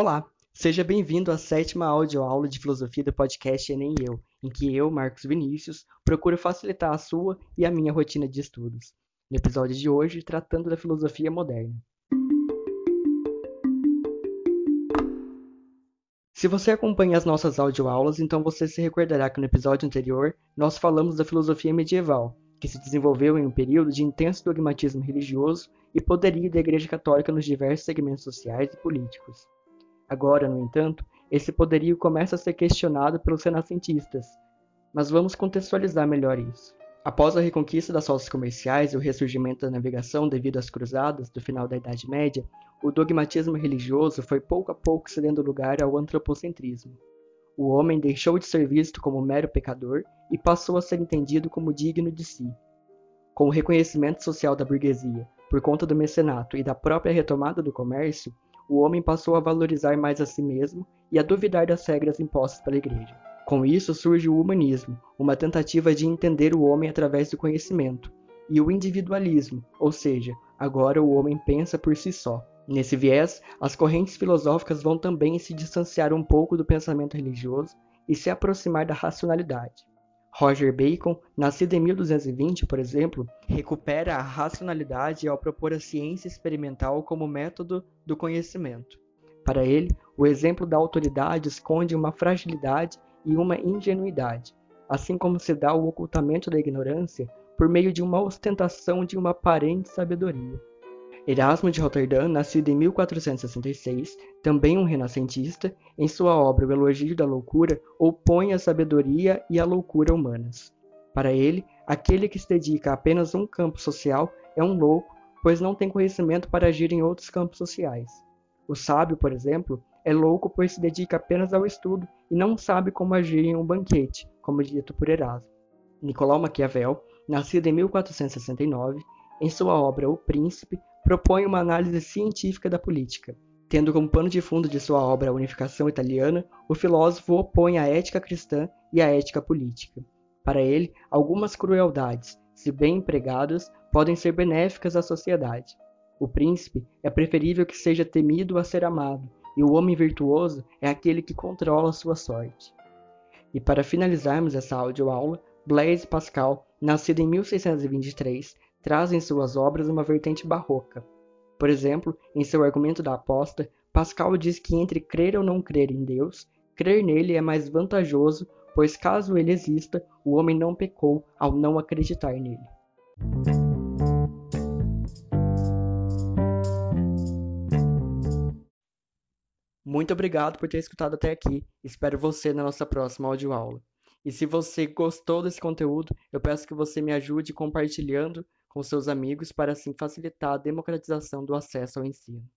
Olá, seja bem-vindo à sétima audioaula de filosofia do podcast Enem Eu, em que eu, Marcos Vinícius, procuro facilitar a sua e a minha rotina de estudos. No episódio de hoje, tratando da filosofia moderna. Se você acompanha as nossas audioaulas, então você se recordará que no episódio anterior nós falamos da filosofia medieval, que se desenvolveu em um período de intenso dogmatismo religioso e poderio da Igreja Católica nos diversos segmentos sociais e políticos. Agora, no entanto, esse poderio começa a ser questionado pelos renascentistas, mas vamos contextualizar melhor isso. Após a reconquista das rotas comerciais e o ressurgimento da navegação devido às cruzadas do final da Idade Média, o dogmatismo religioso foi pouco a pouco cedendo lugar ao antropocentrismo. O homem deixou de ser visto como mero pecador e passou a ser entendido como digno de si. Com o reconhecimento social da burguesia, por conta do mecenato e da própria retomada do comércio, o homem passou a valorizar mais a si mesmo e a duvidar das regras impostas pela Igreja. Com isso surge o humanismo, uma tentativa de entender o homem através do conhecimento, e o individualismo, ou seja, agora o homem pensa por si só. Nesse viés, as correntes filosóficas vão também se distanciar um pouco do pensamento religioso e se aproximar da racionalidade. Roger Bacon, nascido em 1220, por exemplo, recupera a racionalidade ao propor a ciência experimental como método do conhecimento. Para ele, o exemplo da autoridade esconde uma fragilidade e uma ingenuidade, assim como se dá o ocultamento da ignorância por meio de uma ostentação de uma aparente sabedoria. Erasmo de Roterdã, nascido em 1466, também um renascentista, em sua obra O Elogio da Loucura, opõe a sabedoria e a loucura humanas. Para ele, aquele que se dedica a apenas um campo social é um louco, pois não tem conhecimento para agir em outros campos sociais. O sábio, por exemplo, é louco pois se dedica apenas ao estudo e não sabe como agir em um banquete, como dito por Erasmo. Nicolau Maquiavel, nascido em 1469, em sua obra O Príncipe, propõe uma análise científica da política. Tendo como pano de fundo de sua obra a unificação italiana, o filósofo opõe a ética cristã e a ética política. Para ele, algumas crueldades, se bem empregadas, podem ser benéficas à sociedade. O príncipe é preferível que seja temido a ser amado, e o homem virtuoso é aquele que controla sua sorte. E para finalizarmos essa audioaula, Blaise Pascal, nascido em 1623, traz em suas obras uma vertente barroca. Por exemplo, em seu argumento da aposta, Pascal diz que entre crer ou não crer em Deus, crer nele é mais vantajoso, pois caso ele exista, o homem não pecou ao não acreditar nele. Muito obrigado por ter escutado até aqui. Espero você na nossa próxima audioaula. E se você gostou desse conteúdo, eu peço que você me ajude compartilhando com seus amigos para assim facilitar a democratização do acesso ao ensino.